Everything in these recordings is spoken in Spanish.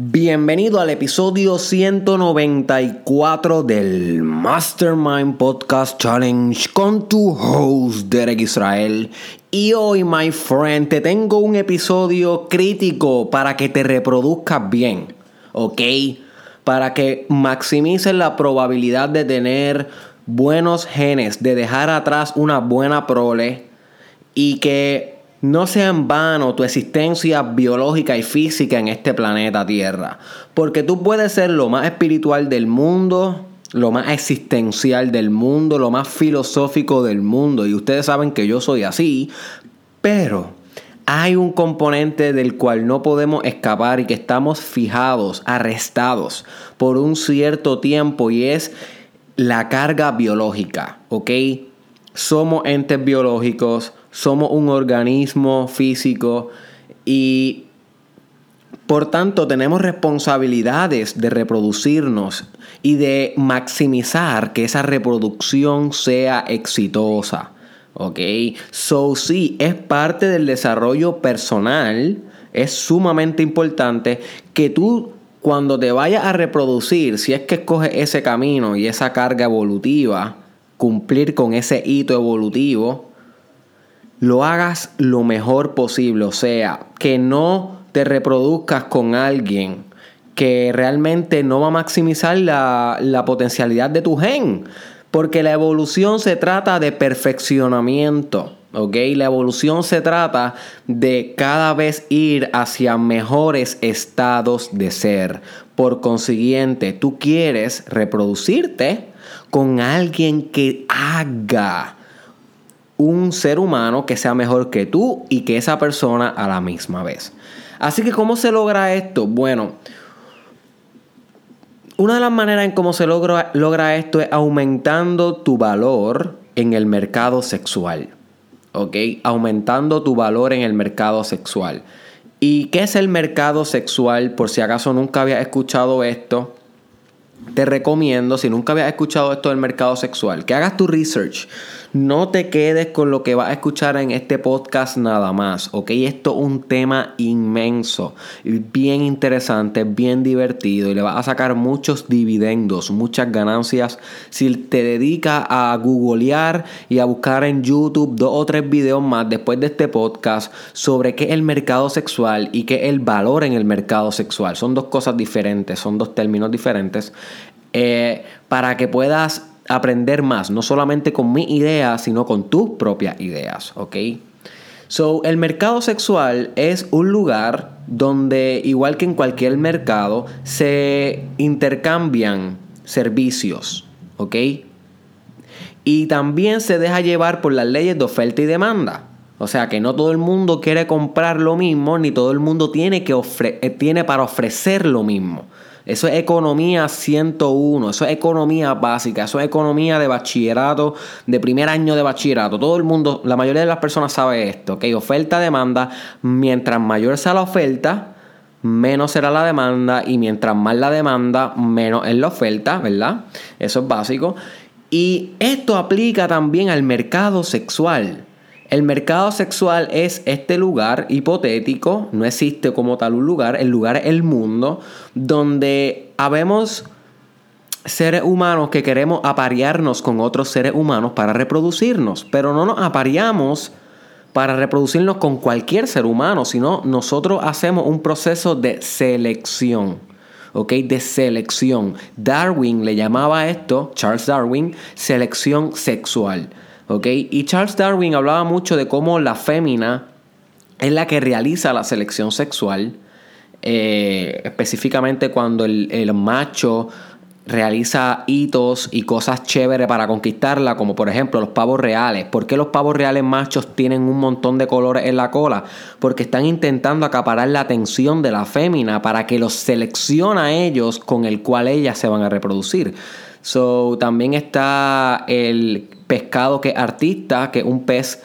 Bienvenido al episodio 194 del Mastermind Podcast Challenge con tu host Derek Israel. Y hoy, my friend, te tengo un episodio crítico para que te reproduzcas bien, ¿ok? Para que maximices la probabilidad de tener buenos genes, de dejar atrás una buena prole y que no sea en vano tu existencia biológica y física en este planeta Tierra, porque tú puedes ser lo más espiritual del mundo, lo más existencial del mundo, lo más filosófico del mundo, y ustedes saben que yo soy así, pero hay un componente del cual no podemos escapar y que estamos fijados, arrestados por un cierto tiempo y es la carga biológica, ¿ok? Somos entes biológicos, somos un organismo físico y por tanto tenemos responsabilidades de reproducirnos y de maximizar que esa reproducción sea exitosa. ¿Ok? So sí, es parte del desarrollo personal, es sumamente importante que tú cuando te vayas a reproducir, si es que escoges ese camino y esa carga evolutiva, cumplir con ese hito evolutivo, lo hagas lo mejor posible. O sea, que no te reproduzcas con alguien que realmente no va a maximizar la, la potencialidad de tu gen. Porque la evolución se trata de perfeccionamiento. ¿ok? La evolución se trata de cada vez ir hacia mejores estados de ser. Por consiguiente, tú quieres reproducirte con alguien que haga un ser humano que sea mejor que tú y que esa persona a la misma vez. Así que, ¿cómo se logra esto? Bueno, una de las maneras en cómo se logra, logra esto es aumentando tu valor en el mercado sexual. ¿Ok? Aumentando tu valor en el mercado sexual. ¿Y qué es el mercado sexual? Por si acaso nunca había escuchado esto, te recomiendo, si nunca habías escuchado esto del mercado sexual, que hagas tu research. No te quedes con lo que vas a escuchar en este podcast nada más, ¿ok? Esto es un tema inmenso, bien interesante, bien divertido y le vas a sacar muchos dividendos, muchas ganancias si te dedicas a googlear y a buscar en YouTube dos o tres videos más después de este podcast sobre qué es el mercado sexual y qué es el valor en el mercado sexual. Son dos cosas diferentes, son dos términos diferentes. Eh, para que puedas aprender más, no solamente con mi ideas, sino con tus propias ideas, ¿ok? So, el mercado sexual es un lugar donde, igual que en cualquier mercado, se intercambian servicios, ¿ok? Y también se deja llevar por las leyes de oferta y demanda. O sea que no todo el mundo quiere comprar lo mismo, ni todo el mundo tiene, que eh, tiene para ofrecer lo mismo. Eso es economía 101, eso es economía básica, eso es economía de bachillerato, de primer año de bachillerato. Todo el mundo, la mayoría de las personas sabe esto, ¿ok? Oferta-demanda, mientras mayor sea la oferta, menos será la demanda y mientras más la demanda, menos es la oferta, ¿verdad? Eso es básico. Y esto aplica también al mercado sexual. El mercado sexual es este lugar hipotético, no existe como tal un lugar, el lugar es el mundo, donde habemos seres humanos que queremos aparearnos con otros seres humanos para reproducirnos, pero no nos apareamos para reproducirnos con cualquier ser humano, sino nosotros hacemos un proceso de selección. ¿ok? De selección. Darwin le llamaba esto, Charles Darwin, selección sexual. Y Charles Darwin hablaba mucho de cómo la fémina es la que realiza la selección sexual, eh, específicamente cuando el, el, macho realiza hitos y cosas chéveres para conquistarla, como por ejemplo los pavos reales. ¿Por qué los pavos reales machos tienen un montón de colores en la cola? Porque están intentando acaparar la atención de la fémina para que los seleccione a ellos con el cual ellas se van a reproducir. So, también está el pescado que es artista, que es un pez,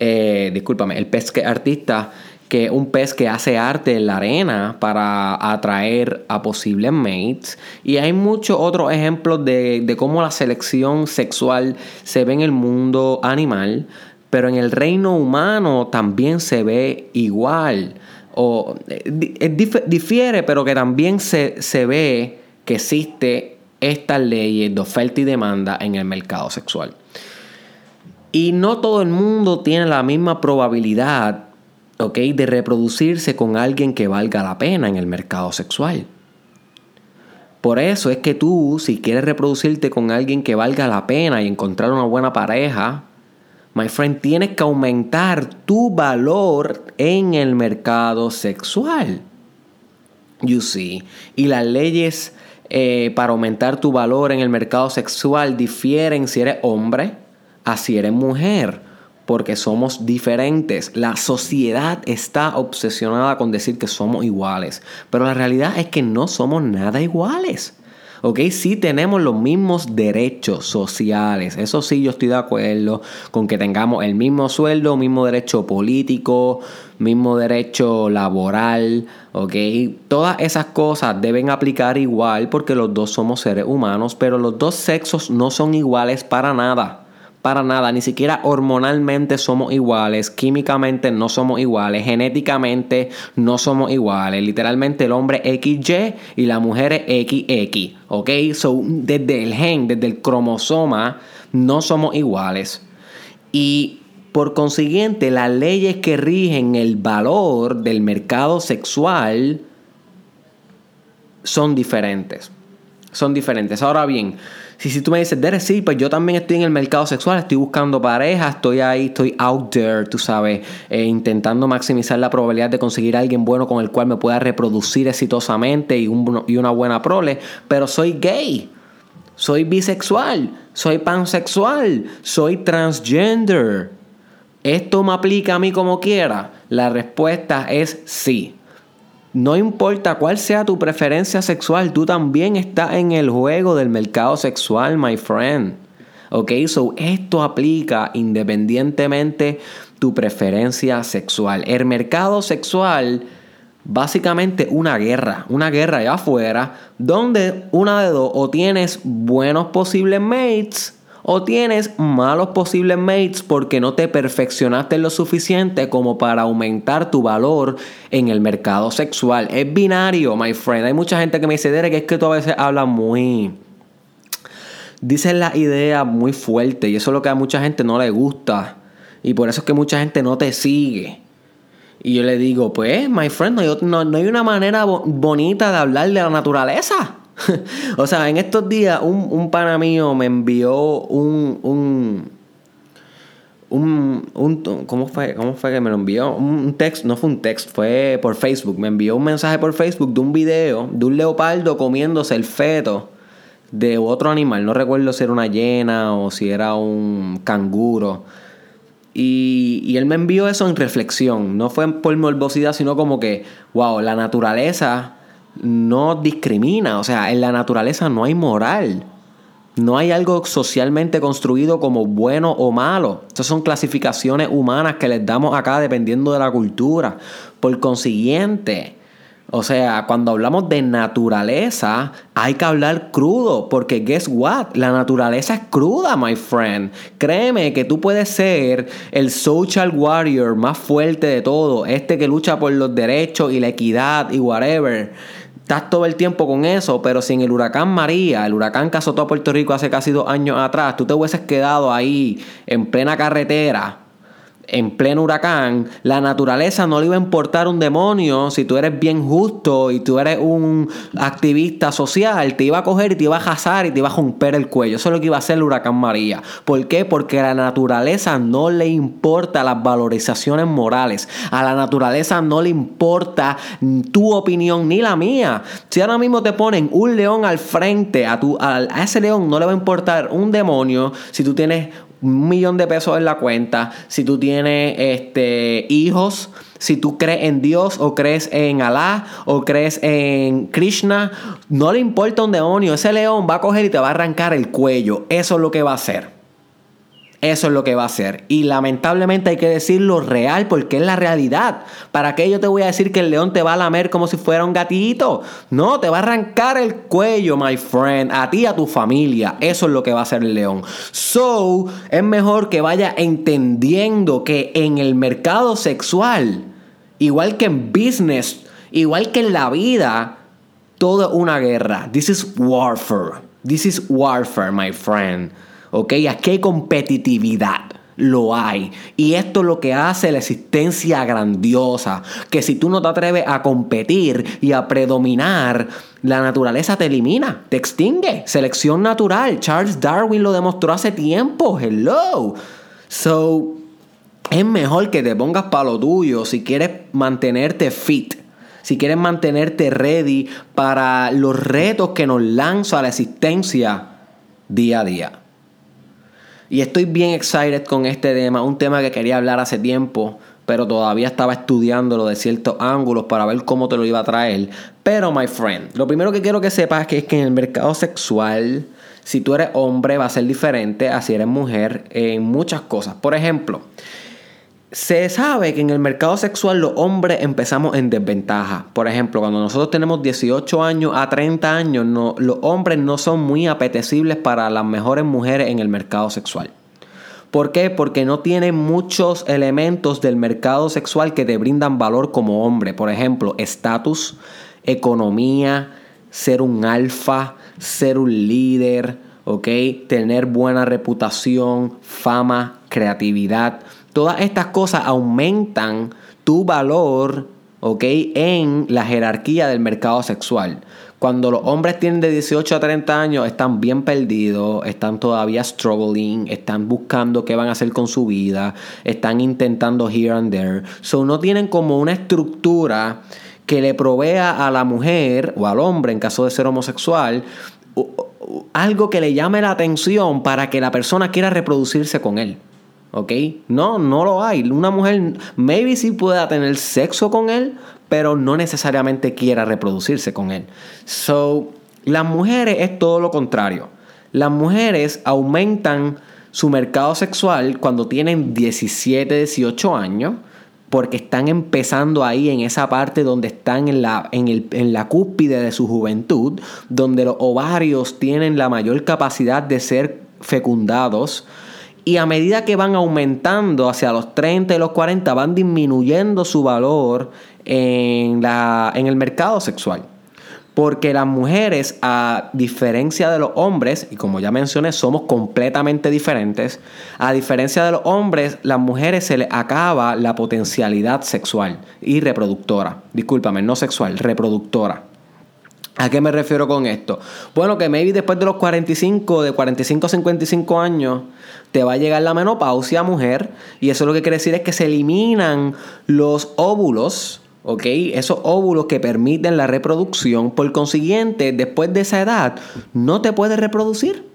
eh, discúlpame, el pez que artista, que es un pez que hace arte en la arena para atraer a posibles mates. Y hay muchos otros ejemplos de, de cómo la selección sexual se ve en el mundo animal, pero en el reino humano también se ve igual. o eh, difiere, pero que también se, se ve que existe esta ley de oferta y demanda en el mercado sexual. Y no todo el mundo tiene la misma probabilidad de reproducirse con alguien que valga la pena en el mercado sexual. Por eso es que tú, si quieres reproducirte con alguien que valga la pena y encontrar una buena pareja, my friend, tienes que aumentar tu valor en el mercado sexual. You see. Y las leyes eh, para aumentar tu valor en el mercado sexual difieren si eres hombre a si eres mujer porque somos diferentes. La sociedad está obsesionada con decir que somos iguales, pero la realidad es que no somos nada iguales. ¿ok? Sí tenemos los mismos derechos sociales. Eso sí, yo estoy de acuerdo con que tengamos el mismo sueldo, mismo derecho político, mismo derecho laboral, ¿ok? Todas esas cosas deben aplicar igual porque los dos somos seres humanos, pero los dos sexos no son iguales para nada para nada, ni siquiera hormonalmente somos iguales, químicamente no somos iguales, genéticamente no somos iguales. Literalmente el hombre XY y la mujer XX, ¿ok? So, desde el gen, desde el cromosoma, no somos iguales. Y por consiguiente, las leyes que rigen el valor del mercado sexual son diferentes. Son diferentes. Ahora bien, si, tú me dices, Derek, sí, pues yo también estoy en el mercado sexual, estoy buscando pareja, estoy ahí, estoy out there, tú sabes, eh, intentando maximizar la probabilidad de conseguir a alguien bueno con el cual me pueda reproducir exitosamente y, y una buena prole, pero soy gay, soy bisexual, soy pansexual, soy transgender. ¿Esto me aplica a mí como quiera? La respuesta es sí. No importa cuál sea tu preferencia sexual, tú también estás en el juego del mercado sexual, my friend. Ok, so esto aplica independientemente tu preferencia sexual. El mercado sexual, básicamente una guerra, una guerra allá afuera, donde una de dos, o tienes buenos posibles mates, o tienes malos posibles mates porque no te perfeccionaste lo suficiente como para aumentar tu valor en el mercado sexual. Es binario, my friend. Hay mucha gente que me dice, Derek, es que tú a veces hablas muy... Dices la idea muy fuerte y eso es lo que a mucha gente no le gusta. Y por eso es que mucha gente no te sigue. Y yo le digo, pues, my friend, no, no hay una manera bonita de hablar de la naturaleza. o sea, en estos días un, un pana mío me envió un, un, un, ¿cómo, fue, ¿Cómo fue que me lo envió? Un texto, no fue un texto, fue por Facebook. Me envió un mensaje por Facebook de un video de un leopardo comiéndose el feto de otro animal. No recuerdo si era una hiena o si era un canguro. Y, y, él me envió eso en reflexión. No fue por morbosidad, sino como que, wow, la naturaleza no discrimina, o sea, en la naturaleza no hay moral. No hay algo socialmente construido como bueno o malo. Estas son clasificaciones humanas que les damos acá dependiendo de la cultura. Por consiguiente, o sea, cuando hablamos de naturaleza, hay que hablar crudo, porque guess what? La naturaleza es cruda, my friend. Créeme que tú puedes ser el social warrior más fuerte de todo, este que lucha por los derechos y la equidad y whatever estás todo el tiempo con eso, pero sin el huracán María, el huracán que azotó a Puerto Rico hace casi dos años atrás, tú te hubieses quedado ahí en plena carretera en pleno huracán, la naturaleza no le iba a importar un demonio si tú eres bien justo y tú eres un activista social, te iba a coger y te iba a jazar y te iba a romper el cuello. Eso es lo que iba a hacer el huracán María. ¿Por qué? Porque a la naturaleza no le importa las valorizaciones morales. A la naturaleza no le importa tu opinión ni la mía. Si ahora mismo te ponen un león al frente, a, tu, a ese león no le va a importar un demonio si tú tienes un millón de pesos en la cuenta, si tú tienes este, hijos, si tú crees en Dios o crees en Alá o crees en Krishna, no le importa un demonio, ese león va a coger y te va a arrancar el cuello, eso es lo que va a hacer. Eso es lo que va a hacer. Y lamentablemente hay que decirlo real porque es la realidad. ¿Para qué yo te voy a decir que el león te va a lamer como si fuera un gatito? No, te va a arrancar el cuello, my friend. A ti, a tu familia. Eso es lo que va a hacer el león. So, es mejor que vaya entendiendo que en el mercado sexual Igual que en business, igual que en la vida, todo una guerra. This is warfare. This is warfare, my friend. ¿Ok? Aquí hay competitividad lo hay. Y esto es lo que hace la existencia grandiosa. Que si tú no te atreves a competir y a predominar, la naturaleza te elimina, te extingue. Selección natural. Charles Darwin lo demostró hace tiempo. Hello. So, es mejor que te pongas para lo tuyo si quieres mantenerte fit. Si quieres mantenerte ready para los retos que nos lanza la existencia día a día. Y estoy bien excited con este tema, un tema que quería hablar hace tiempo, pero todavía estaba estudiándolo de ciertos ángulos para ver cómo te lo iba a traer. Pero, my friend, lo primero que quiero que sepas es que, es que en el mercado sexual, si tú eres hombre, va a ser diferente a si eres mujer en muchas cosas. Por ejemplo, se sabe que en el mercado sexual los hombres empezamos en desventaja. Por ejemplo, cuando nosotros tenemos 18 años a 30 años, los hombres no son muy apetecibles para las mejores mujeres en el mercado sexual. ¿Por qué? Porque no tienen muchos elementos del mercado sexual que te brindan valor como hombre. Por ejemplo, estatus, economía, ser un alfa, ser un líder. Tener buena reputación, fama, creatividad. Todas estas cosas aumentan tu valor. En la jerarquía del mercado sexual. Cuando los hombres tienen de 18 a 30 años, están bien perdidos, están todavía struggling, están buscando qué van a hacer con su vida, están intentando here and there. So no tienen como una estructura que le provea a la mujer o al hombre, en caso de ser homosexual, algo que le llame la atención para que la persona quiera reproducirse con él. ¿Ok? No, no lo hay. Una mujer, maybe sí pueda tener sexo con él, pero no necesariamente quiera reproducirse con él. So, las mujeres es todo lo contrario. Las mujeres aumentan su mercado sexual cuando tienen 17, 18 años, porque están empezando ahí en esa parte donde están en la, en, el, en la cúspide de su juventud, donde los ovarios tienen la mayor capacidad de ser fecundados y a medida que van aumentando hacia los 30 y los 40, van disminuyendo su valor en, la, en el mercado sexual. Porque las mujeres, a diferencia de los hombres, y como ya mencioné, somos completamente diferentes, a diferencia de los hombres, las mujeres se les acaba la potencialidad sexual y reproductora. Discúlpame, no sexual, reproductora. ¿A qué me refiero con esto? Bueno, que maybe después de los 45, de 45 a 55 años, te va a llegar la menopausia, mujer, y eso lo que quiere decir es que se eliminan los óvulos, ¿ok? Esos óvulos que permiten la reproducción, por consiguiente, después de esa edad, no te puedes reproducir.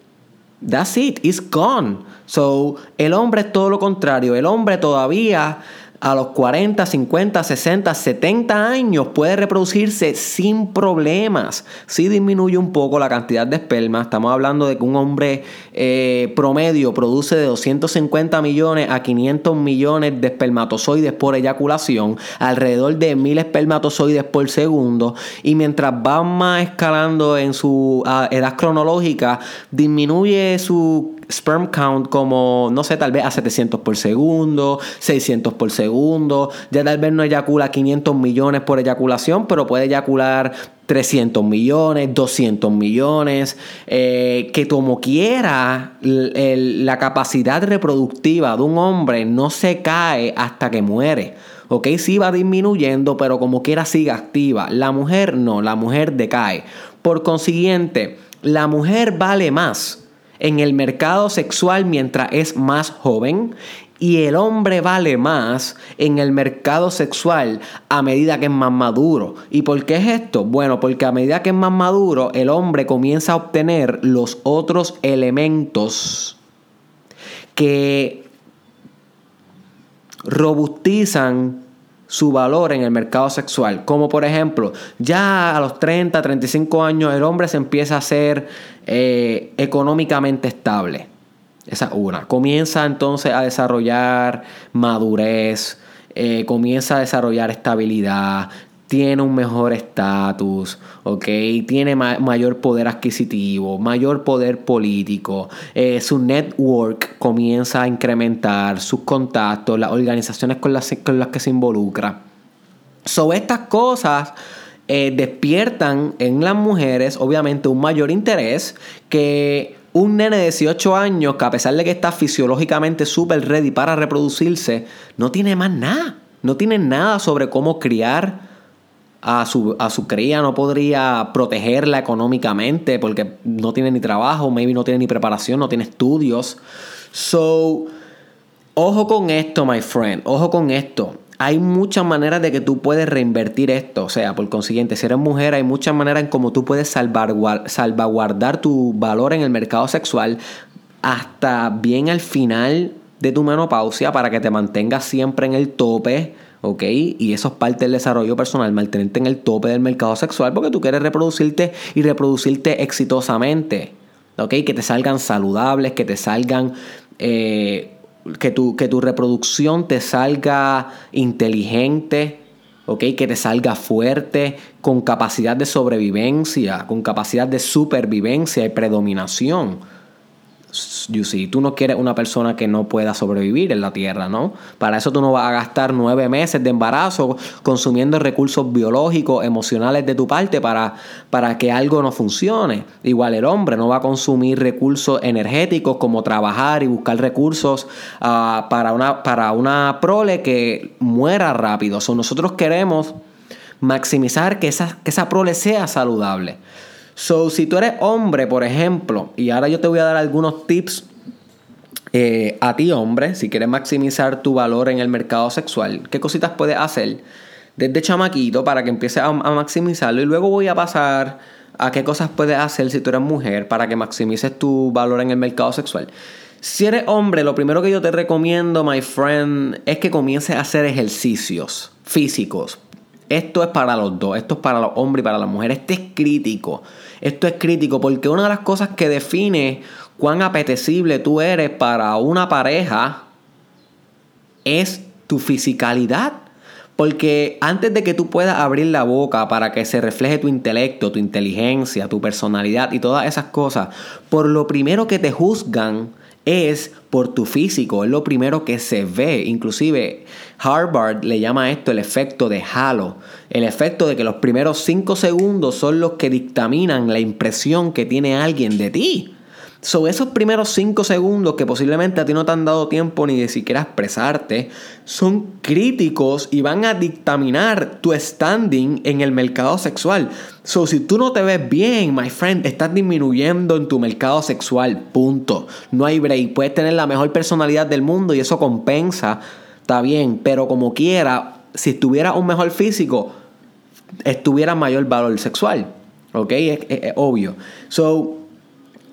That's it, it's gone. So, el hombre es todo lo contrario, el hombre todavía a los 40, 50, 60, 70 años puede reproducirse sin problemas. Si disminuye un poco la cantidad de esperma, estamos hablando de que un hombre eh, promedio produce de 250 millones a 500 millones de espermatozoides por eyaculación, alrededor de 1000 espermatozoides por segundo, y mientras va más escalando en su ah, edad cronológica, disminuye su sperm count como, no sé, tal vez a 700 por segundo, 600 por segundo. Ya tal vez no eyacula 500 millones por eyaculación, pero puede eyacular 300 millones, 200 millones, eh, que como quiera la capacidad reproductiva de un hombre no se cae hasta que muere. ¿ok? Sí va disminuyendo, pero como quiera sigue activa. La mujer no, la mujer decae. Por consiguiente, la mujer vale más en el mercado sexual mientras es más joven y el hombre vale más en el mercado sexual a medida que es más maduro. ¿Y por qué es esto? Bueno, porque a medida que es más maduro, el hombre comienza a obtener los otros elementos que robustizan su valor en el mercado sexual. Como por ejemplo, ya a los 30, 35 años el hombre se empieza a ser eh, económicamente estable. Esa una. Comienza entonces a desarrollar madurez, eh, comienza a desarrollar estabilidad, tiene un mejor estatus, ¿ok? Tiene mayor poder adquisitivo, mayor poder político, eh, su network comienza a incrementar, sus contactos, las organizaciones con las, que se involucra. So, estas cosas eh, despiertan en las mujeres, obviamente, un mayor interés que un nene de 18 años que a pesar de que está fisiológicamente súper ready para reproducirse, no tiene más nada. No tiene nada sobre cómo criar a su, a su cría, no podría protegerla económicamente porque no tiene ni trabajo, maybe no tiene ni preparación, no tiene estudios. So, ojo con esto, my friend, ojo con esto hay muchas maneras de que tú puedes reinvertir esto. O sea, por consiguiente, si eres mujer, hay muchas maneras en cómo tú puedes salvaguardar tu valor en el mercado sexual hasta bien al final de tu menopausia para que te mantengas siempre en el tope. ¿Ok? Y eso es parte del desarrollo personal, mantenerte en el tope del mercado sexual porque tú quieres reproducirte y reproducirte exitosamente, ¿ok? Que te salgan saludables, que te salgan eh, que tu, que tu reproducción te salga inteligente, ¿okay? que te salga fuerte, con capacidad de sobrevivencia, con capacidad de supervivencia y predominación you see, tú no quieres una persona que no pueda sobrevivir en la tierra, ¿no? Para eso tú no vas a gastar nueve meses de embarazo consumiendo recursos biológicos, emocionales de tu parte para, para que algo no funcione. Igual el hombre no va a consumir recursos energéticos como trabajar y buscar recursos ah, para, una, para una prole que muera rápido. So, nosotros queremos maximizar que esa, que esa prole sea saludable. So, si tú eres hombre, por ejemplo, y ahora yo te voy a dar algunos tips eh, a ti, hombre, si quieres maximizar tu valor en el mercado sexual, ¿qué cositas puedes hacer desde chamaquito para que empieces a, maximizarlo? Y luego voy a pasar a qué cosas puedes hacer si tú eres mujer para que maximices tu valor en el mercado sexual. Si eres hombre, lo primero que yo te recomiendo, my friend, es que comiences a hacer ejercicios físicos. Esto es para los dos, esto es para los hombres y para las mujeres. Este es crítico. Esto es crítico porque una de las cosas que define cuán apetecible tú eres para una pareja es tu fisicalidad. Porque antes de que tú puedas abrir la boca para que se refleje tu intelecto, tu inteligencia, tu personalidad y todas esas cosas, por lo primero que te juzgan es por tu físico, es lo primero que se ve. Inclusive Harvard le llama esto el efecto de halo, el efecto de que los primeros 5 segundos son los que dictaminan la impresión que tiene alguien de ti. Sobre esos primeros 5 segundos que posiblemente a ti no te han dado tiempo ni de siquiera expresarte, son críticos y van a dictaminar tu standing en el mercado sexual. So, si tú no te ves bien, my friend, estás disminuyendo en tu mercado sexual. Punto. No hay break. Puedes tener la mejor personalidad del mundo y eso compensa. Está bien. Pero como quiera, si tuviera un mejor físico, estuviera mayor valor sexual. ¿Ok? Es, es obvio. So,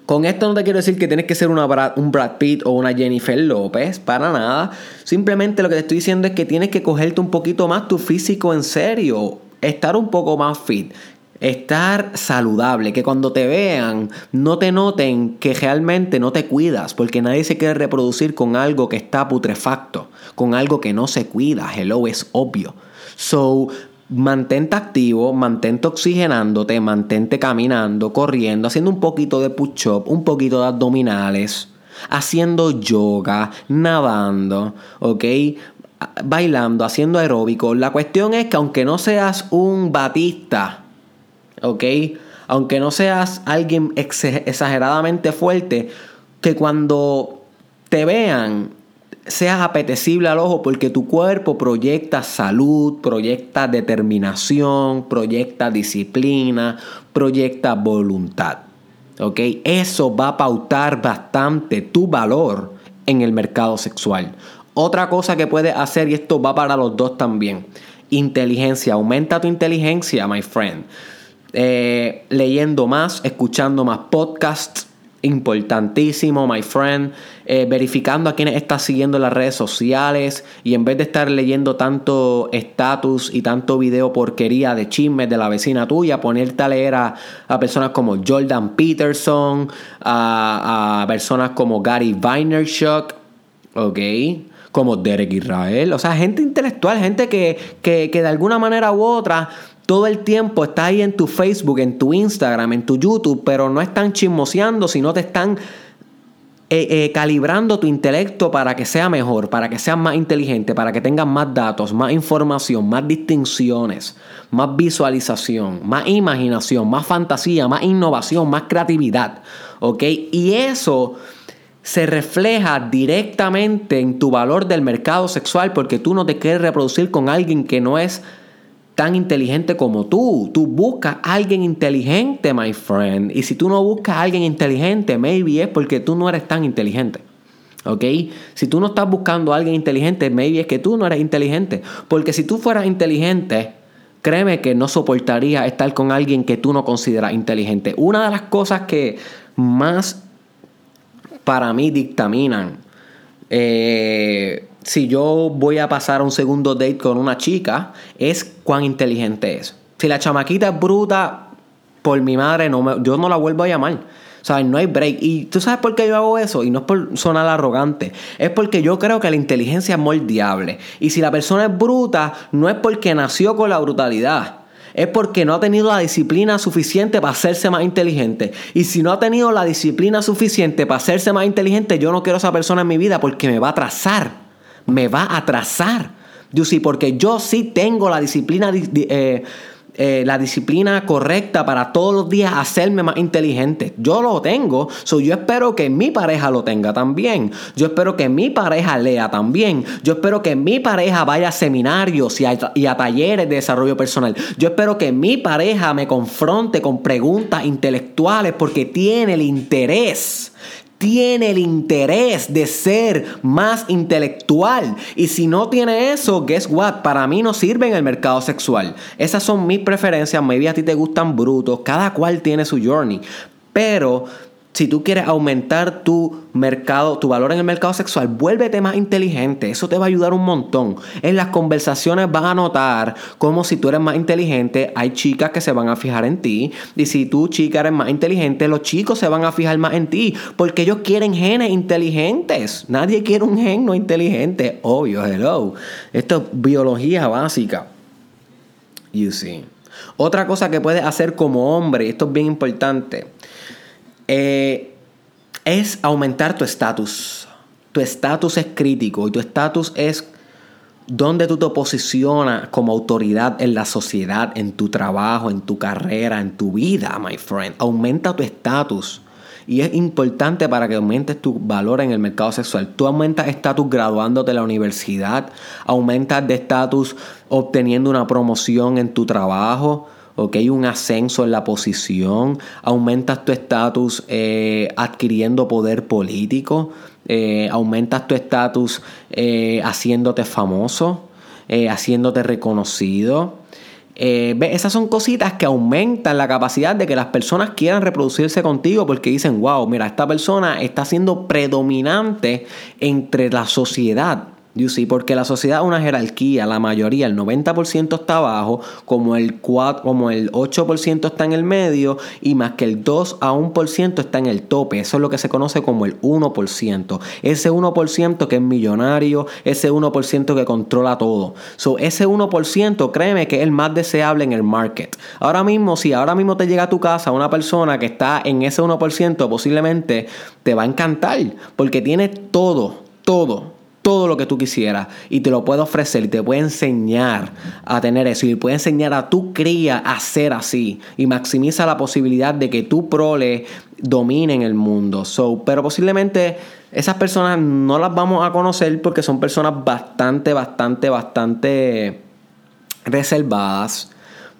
con esto no te quiero decir que tienes que ser una un Brad Pitt o una Jennifer López, para nada. Simplemente lo que te estoy diciendo es que tienes que cogerte un poquito más tu físico en serio, estar un poco más fit, estar saludable, que cuando te vean no te noten que realmente no te cuidas, porque nadie se quiere reproducir con algo que está putrefacto, con algo que no se cuida. Hello, es obvio. So, mantente activo, mantente oxigenándote, mantente caminando, corriendo, haciendo un poquito de push-up, un poquito de abdominales, haciendo yoga, nadando, ¿ok? Bailando, haciendo aeróbico. La cuestión es que aunque no seas un batista, ¿ok? Aunque no seas alguien exageradamente fuerte, que cuando te vean seas apetecible al ojo porque tu cuerpo proyecta salud, proyecta determinación, proyecta disciplina, proyecta voluntad. ¿Ok? Eso va a pautar bastante tu valor en el mercado sexual. Otra cosa que puedes hacer, y esto va para los dos también, inteligencia. Aumenta tu inteligencia, my friend. Eh, leyendo más, escuchando más podcasts, importantísimo, my friend. Eh, verificando a quienes estás siguiendo en las redes sociales y en vez de estar leyendo tanto estatus y tanto video porquería de chismes de la vecina tuya, ponerte a leer a, personas como Jordan Peterson, a, personas como Gary Vaynerchuk, ¿ok? Como Derek Israel, o sea, gente intelectual, gente que, que, que de alguna manera u otra todo el tiempo está ahí en tu Facebook, en tu Instagram, en tu YouTube, pero no están chismoseando, sino te están eh, eh, calibrando tu intelecto para que sea mejor, para que seas más inteligente, para que tengas más datos, más información, más distinciones, más visualización, más imaginación, más fantasía, más innovación, más creatividad. ¿Ok? Y eso se refleja directamente en tu valor del mercado sexual porque tú no te quieres reproducir con alguien que no es tan inteligente como tú. Tú buscas a alguien inteligente, my friend. Y si tú no buscas a alguien inteligente, maybe es porque tú no eres tan inteligente. ¿Ok? Si tú no estás buscando a alguien inteligente, maybe es que tú no eres inteligente. Porque si tú fueras inteligente, créeme que no soportaría estar con alguien que tú no consideras inteligente. Una de las cosas que más para mí dictaminan eh, si yo voy a pasar un segundo date con una chica, es cuán inteligente es. Si la chamaquita es bruta, por mi madre, no yo no la vuelvo a llamar. Sea, no hay break. Y tú sabes por qué yo hago eso. Y no es por sonar arrogante. Es porque yo creo que la inteligencia es moldeable. Y si la persona es bruta, no es porque nació con la brutalidad es porque no ha tenido la disciplina suficiente para hacerse más inteligente. Y si no ha tenido la disciplina suficiente para hacerse más inteligente, yo no quiero a esa persona en mi vida porque me va a atrasar me va a atrasar. Yo sí, porque yo sí tengo la disciplina, eh, eh, la disciplina correcta para todos los días hacerme más inteligente. Yo lo tengo, so yo espero que mi pareja lo tenga también. Yo espero que mi pareja lea también. Yo espero que mi pareja vaya a seminarios y y a talleres de desarrollo personal. Yo espero que mi pareja me confronte con preguntas intelectuales porque tiene el interés tiene el interés de ser más intelectual. Y si no tiene eso, guess what? Para mí no sirve en el mercado sexual. Esas son mis preferencias. Maybe a ti te gustan brutos. Cada cual tiene su journey. Pero si tú quieres aumentar tu mercado, tu valor en el mercado sexual, vuélvete más inteligente. Eso te va a ayudar un montón. En las conversaciones vas a notar como si tú eres más inteligente, hay chicas que se van a fijar en ti. Y si tú, chica, eres más inteligente, los chicos se van a fijar más en ti. Porque ellos quieren genes inteligentes. Nadie quiere un gen no inteligente. Obvio, hello. Esto es biología básica. You see. Otra cosa que puedes hacer como hombre, esto es bien importante eh, es aumentar tu estatus. Tu estatus es crítico y tu estatus es donde tú te posicionas como autoridad en la sociedad, en tu trabajo, en tu carrera, en tu vida, my friend. Aumenta tu estatus. Y es importante para que aumentes tu valor en el mercado sexual. Tú aumentas estatus graduándote de la universidad, aumentas de estatus obteniendo una promoción en tu trabajo, ¿ok? Un ascenso en la posición, aumentas tu estatus eh, adquiriendo poder político, eh, aumentas tu estatus eh, haciéndote famoso, haciéndote reconocido. esas son cositas que aumentan la capacidad de que las personas quieran reproducirse contigo porque dicen, wow, mira, esta persona está siendo predominante entre la sociedad. You see, porque la sociedad es una jerarquía, la mayoría, el 90% está abajo, como el 4, como el 8% está en el medio y más que el 2 a 1% está en el tope. Eso es lo que se conoce como el 1%. Ese 1% que es millonario, ese 1% que controla todo. So, ese 1%, créeme que es el más deseable en el market. Ahora mismo, si ahora mismo te llega a tu casa una persona que está en ese 1%, posiblemente te va a encantar porque tiene todo, todo todo lo que tú quisieras y te lo puede ofrecer y te puede enseñar a tener eso y puede enseñar a tu cría a ser así y maximiza la posibilidad de que tu prole domine en el mundo. So, pero posiblemente esas personas no las vamos a conocer porque son personas bastante, bastante, bastante reservadas.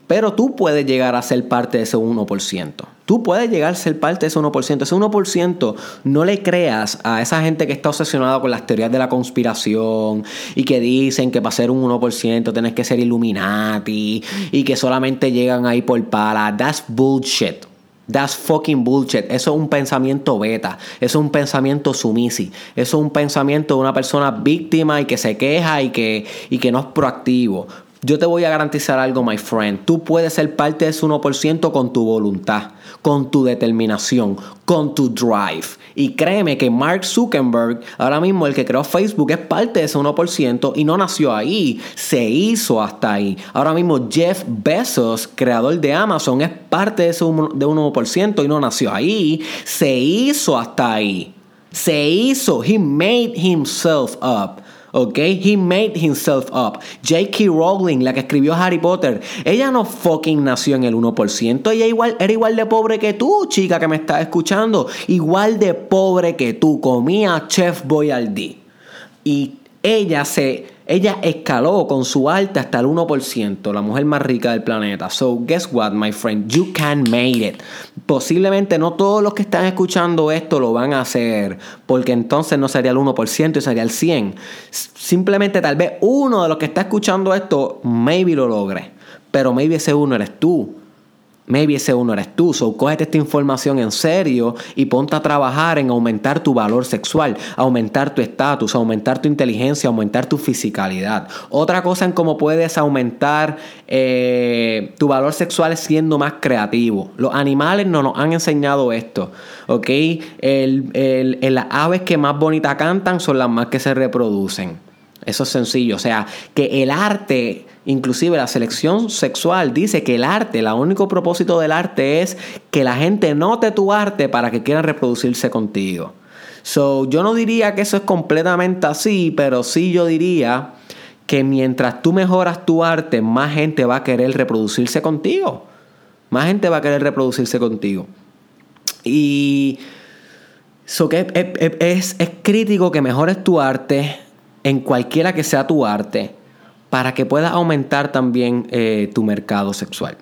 Pero tú puedes llegar a ser parte de ese 1%. Tú puedes llegar a ser parte de ese 1%. Ese 1% no le creas a esa gente que está obsesionada con las teorías de la conspiración y que dicen que para ser un 1% tienes que ser Illuminati y que solamente llegan ahí por pala. That's bullshit. That's fucking bullshit. Eso es un pensamiento beta. Eso es un pensamiento sumisi. Eso es un pensamiento de una persona víctima y que se queja y que, y que no es proactivo. Yo te voy a garantizar algo, my friend. Tú puedes ser parte de ese 1% con tu voluntad, con tu determinación, con tu drive. Y créeme que Mark Zuckerberg, ahora mismo el que creó Facebook, es parte de ese 1% y no nació ahí, se hizo hasta ahí. Ahora mismo Jeff Bezos, creador de Amazon, es parte de ese 1% y no nació ahí, se hizo hasta ahí Se hizo. He made himself up. ¿Ok? He made himself up. J.K. Rowling, la que escribió Harry Potter, ella no fucking nació en el 1%. Ella igual, era igual de pobre que tú, chica que me estás escuchando. Igual de pobre que tú. Comía Chef Boyardee. Y ella se ella escaló con su arte hasta el 1%, la mujer más rica del planeta. So, guess what, my friend? You can make it. Posiblemente no todos los que están escuchando esto lo van a hacer, porque entonces no sería el 1% y sería el 100%. Simplemente tal vez uno de los que está escuchando esto, maybe lo logre. Pero maybe ese uno eres tú. Maybe ese uno eres tú. So, cógete esta información en serio y ponte a trabajar en aumentar tu valor sexual, aumentar tu estatus, aumentar tu inteligencia, aumentar tu fisicalidad. Otra cosa en cómo puedes aumentar eh, tu valor sexual es siendo más creativo. Los animales no nos han enseñado esto. ¿Ok? las aves que más bonitas cantan son las más que se reproducen. Eso es sencillo. O sea, que el arte Inclusive la selección sexual dice que el arte, el único propósito del arte es que la gente note tu arte para que quieran reproducirse contigo. So, yo no diría que eso es completamente así, pero sí yo diría que mientras tú mejoras tu arte, más gente va a querer reproducirse contigo. Más gente va a querer reproducirse contigo. Y so que es, es crítico que mejores tu arte en cualquiera que sea tu arte para que puedas aumentar también eh, tu mercado sexual.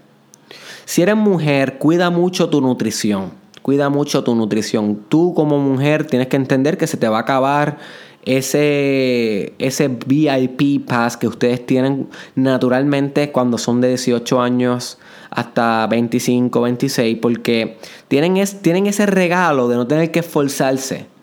Si eres mujer, cuida mucho tu nutrición. Cuida mucho tu nutrición. Tú como mujer tienes que entender que se te va a acabar ese, ese VIP pass que ustedes tienen naturalmente cuando son de 18 años hasta 25, 26, porque tienen, tienen ese regalo de no tener que esforzarse.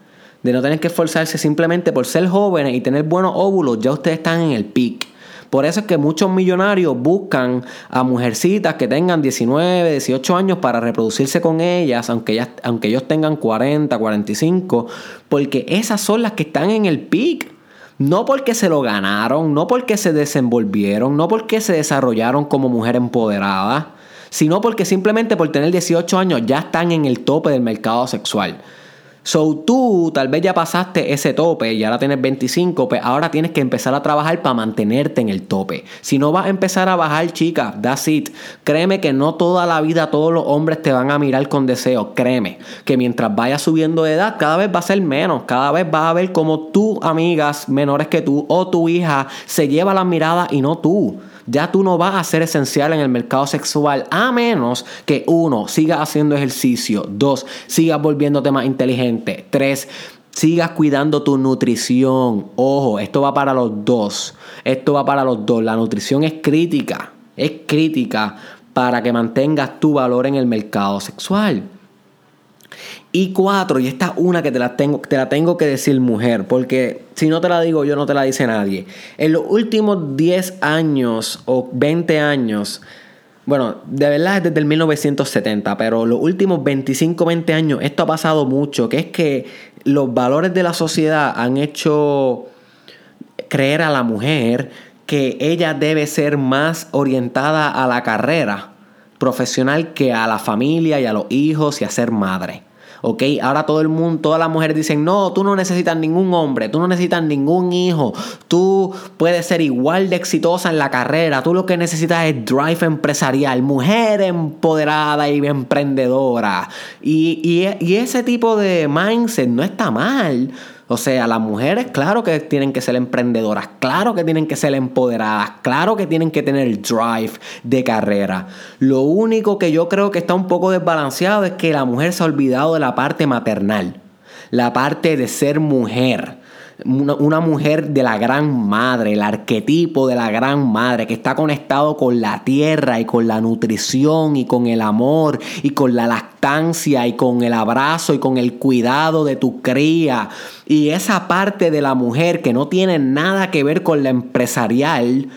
De no tener que esforzarse simplemente por ser jóvenes y tener buenos óvulos, ya ustedes están en el peak. Por eso es que muchos millonarios buscan a mujercitas que tengan 19, 18 años para reproducirse con ellas, aunque, ellas, aunque ellos tengan 40, 45, porque esas son las que están en el peak. No porque se lo ganaron, no porque se desenvolvieron, no porque se desarrollaron como mujer empoderada, sino porque simplemente por tener 18 años ya están en el tope del mercado sexual. So tú tal vez ya pasaste ese tope y ahora tienes 25, pues ahora tienes que empezar a trabajar para mantenerte en el tope. Si no vas a empezar a bajar, chica, that's it. Créeme que no toda la vida todos los hombres te van a mirar con deseo. Créeme que mientras vayas subiendo de edad, cada vez va a ser menos. Cada vez vas a ver como tus amigas menores que tú o tu hija se lleva la mirada y no tú ya tú no vas a ser esencial en el mercado sexual a menos que uno, sigas haciendo ejercicio, dos, sigas volviéndote más inteligente, tres, sigas cuidando tu nutrición. Ojo, esto va para los dos. Esto va para los dos. La nutrición es crítica. Es crítica para que mantengas tu valor en el mercado sexual. Y cuatro, y esta es una que te la, tengo, te la tengo que decir mujer, porque si no te la digo yo, no te la dice nadie. En los últimos 10 años o 20 años, bueno, de verdad es desde el 1970, pero los últimos 25, 20 años esto ha pasado mucho, que es que los valores de la sociedad han hecho creer a la mujer que ella debe ser más orientada a la carrera profesional que a la familia y a los hijos y a ser madre. ¿Ok? Ahora todo el mundo, todas las mujeres dicen, no, tú no necesitas ningún hombre, tú no necesitas ningún hijo, tú puedes ser igual de exitosa en la carrera, tú lo que necesitas es drive empresarial, mujer empoderada y emprendedora. Y, y ese tipo de mindset no está mal. O sea, las mujeres, claro que tienen que ser emprendedoras, claro que tienen que ser empoderadas, claro que tienen que tener drive de carrera. Lo único que yo creo que está un poco desbalanceado es que la mujer se ha olvidado de la parte maternal, la parte de ser mujer una, mujer de la gran madre, el arquetipo de la gran madre, que está conectado con la tierra y con la nutrición y con el amor y con la lactancia y con el abrazo y con el cuidado de tu cría. Y esa parte de la mujer que no tiene nada que ver con la empresarial,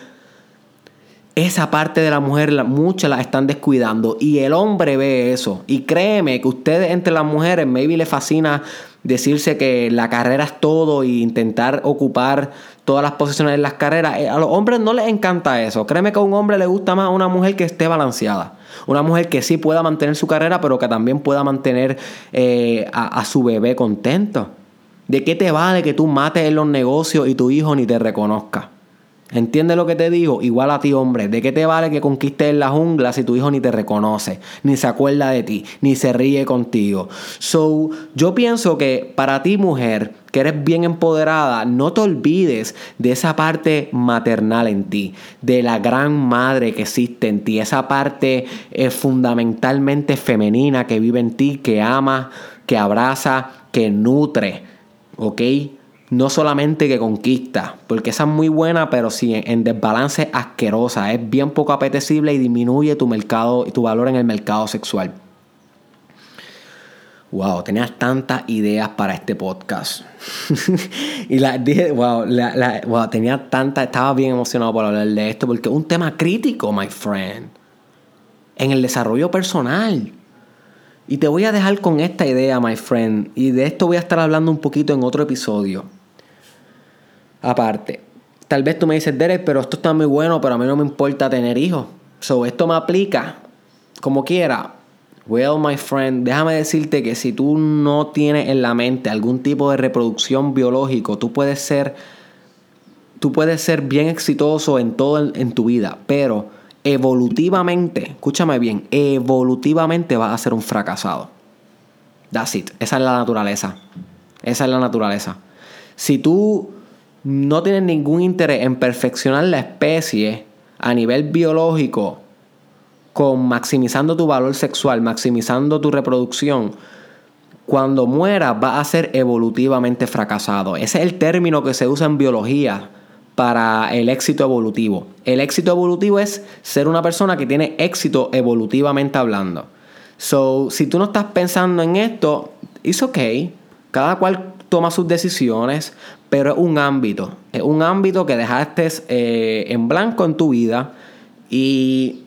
esa parte de la mujer, muchas la están descuidando. Y el hombre ve eso. Y créeme que ustedes entre las mujeres, maybe le fascina decirse que la carrera es todo e intentar ocupar todas las posiciones en las carreras. Eh, a los hombres no les encanta eso. Créeme que a un hombre le gusta más una mujer que esté balanceada. Una mujer que sí pueda mantener su carrera, pero que también pueda mantener eh, a, su bebé contento. ¿De qué te vale que tú mates en los negocios y tu hijo ni te reconozca? ¿Entiendes lo que te digo? Igual a ti, hombre. ¿De qué te vale que conquistes en la jungla si tu hijo ni te reconoce, ni se acuerda de ti, ni se ríe contigo? So, yo pienso que para ti, mujer, que eres bien empoderada, no te olvides de esa parte maternal en ti, de la gran madre que existe en ti, esa parte eh, fundamentalmente femenina que vive en ti, que ama, que abraza, que nutre, ¿ok? No solamente que conquista, porque esa es muy buena, pero si en desbalance asquerosa, es bien poco apetecible y disminuye tu mercado, tu valor en el mercado sexual. Wow, tenías tantas ideas para este podcast. y la dije, wow, wow, tenía tantas, estaba bien emocionado por hablar de esto, porque es un tema crítico, my friend, en el desarrollo personal. Y te voy a dejar con esta idea, my friend, y de esto voy a estar hablando un poquito en otro episodio aparte. Tal vez tú me dices, Derek, pero esto está muy bueno, pero a mí no me importa tener hijos. So, esto me aplica como quiera. Well, my friend, déjame decirte que si tú no tienes en la mente algún tipo de reproducción biológico, tú puedes ser, tú puedes ser bien exitoso en todo en tu vida, pero evolutivamente, escúchame bien, evolutivamente vas a ser un fracasado. That's it. Esa es la naturaleza. Esa es la naturaleza. Si tú no tienes ningún interés en perfeccionar la especie a nivel biológico, con maximizando tu valor sexual, maximizando tu reproducción, cuando mueras vas a ser evolutivamente fracasado. Ese es el término que se usa en biología para el éxito evolutivo. El éxito evolutivo es ser una persona que tiene éxito evolutivamente hablando. So, si tú no estás pensando en esto, es ok. Cada cual toma sus decisiones, pero es un ámbito, es un ámbito que dejaste eh, en blanco en tu vida y,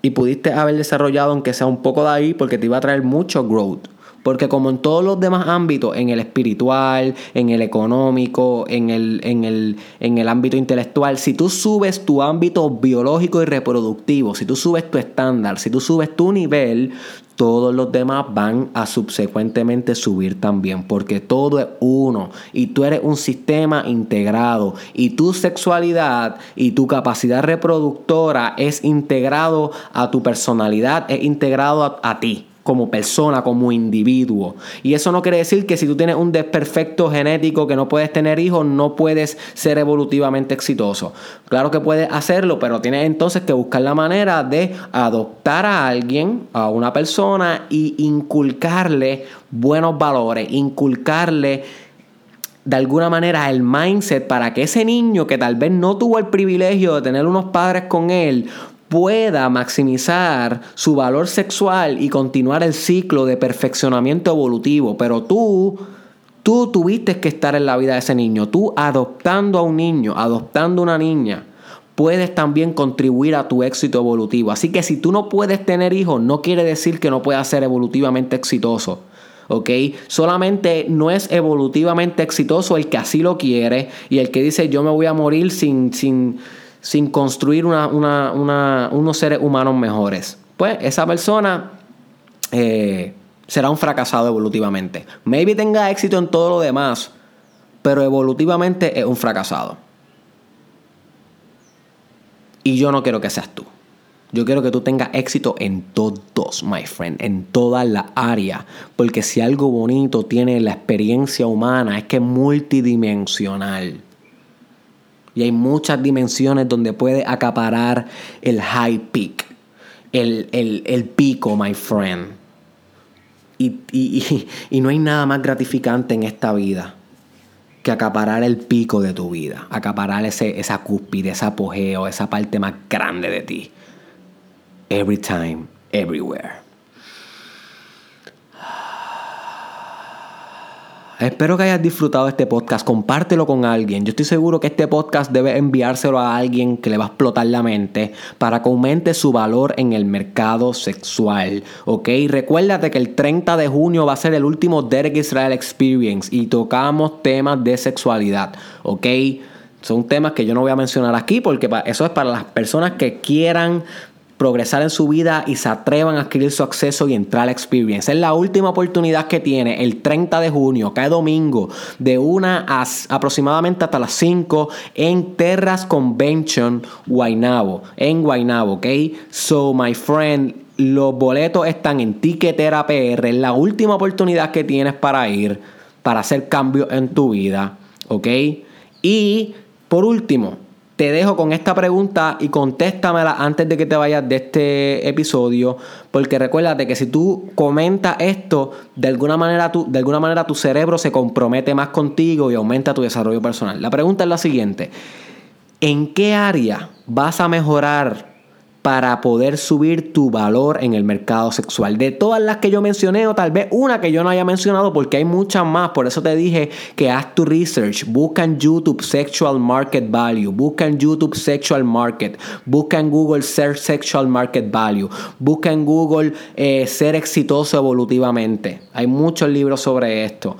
y pudiste haber desarrollado, aunque sea un poco de ahí, porque te iba a traer mucho growth. Porque como en todos los demás ámbitos, en el espiritual, en el económico, en el, en el, en el ámbito intelectual, si tú subes tu ámbito biológico y reproductivo, si tú subes tu estándar, si tú subes tu nivel, todos los demás van a subsecuentemente subir también, porque todo es uno y tú eres un sistema integrado y tu sexualidad y tu capacidad reproductora es integrado a tu personalidad, es integrado a, a ti como persona, como individuo. Y eso no quiere decir que si tú tienes un desperfecto genético que no puedes tener hijos, no puedes ser evolutivamente exitoso. Claro que puedes hacerlo, pero tienes entonces que buscar la manera de adoptar a alguien, a una persona, y inculcarle buenos valores, inculcarle de alguna manera el mindset para que ese niño que tal vez no tuvo el privilegio de tener unos padres con él pueda maximizar su valor sexual y continuar el ciclo de perfeccionamiento evolutivo. Pero tú, tú tuviste que estar en la vida de ese niño. Tú adoptando a un niño, adoptando una niña, puedes también contribuir a tu éxito evolutivo. Así que si tú no puedes tener hijos, no quiere decir que no puedas ser evolutivamente exitoso. ¿ok? Solamente no es evolutivamente exitoso el que así lo quiere y el que dice yo me voy a morir sin, sin, sin construir unos seres humanos mejores. Pues esa persona eh, será un fracasado evolutivamente. Maybe tenga éxito en todo lo demás, pero evolutivamente es un fracasado. Y yo no quiero que seas tú. Yo quiero que tú tengas éxito en todos, my friend, en toda la área. Porque si algo bonito tiene la experiencia humana es que es multidimensional. Y hay muchas dimensiones donde puede acaparar el high peak, el, pico, my friend. Y, no hay nada más gratificante en esta vida que acaparar el pico de tu vida, acaparar ese, esa cúspide, ese apogeo, esa parte más grande de ti. Every time, everywhere. Espero que hayas disfrutado este podcast. Compártelo con alguien. Yo estoy seguro que este podcast debe enviárselo a alguien que le va a explotar la mente para que aumente su valor en el mercado sexual. ¿Ok? Recuérdate que el 30 de junio va a ser el último Derek Israel Experience y tocamos temas de sexualidad. ¿Ok? Son temas que yo no voy a mencionar aquí porque eso es para las personas que quieran progresar en su vida y se atrevan a adquirir su acceso y entrar a la experience. Es la última oportunidad que tiene el 30 de junio, cada domingo, de una a aproximadamente hasta las 5 en Terras Convention, Guaynabo. En Guaynabo, ¿ok? So, my friend, los boletos están en Tiquetera PR. Es la última oportunidad que tienes para ir, para hacer cambios en tu vida, ¿ok? Y por último, te dejo con esta pregunta y contéstamela antes de que te vayas de este episodio, porque recuérdate que si tú comentas esto, de alguna manera tu, de alguna manera tu cerebro se compromete más contigo y aumenta tu desarrollo personal. La pregunta es la siguiente: ¿En qué área vas a mejorar para poder subir tu valor en el mercado sexual. De todas las que yo mencioné, o tal vez una que yo no haya mencionado, porque hay muchas más. Por eso te dije que haz tu research. Busca en YouTube Sexual Market Value. Busca en YouTube Sexual Market. Busca en Google Search Sexual Market Value. Busca en Google eh, Ser exitoso evolutivamente. Hay muchos libros sobre esto.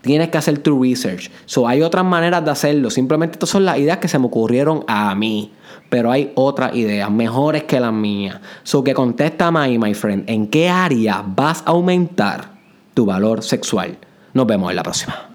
Tienes que hacer tu research. So, hay otras maneras de hacerlo. Simplemente estas son las ideas que se me ocurrieron a mí. Pero hay otras ideas mejores que las mías. So que contesta ahí, my friend. ¿En qué área vas a aumentar tu valor sexual? Nos vemos en la próxima.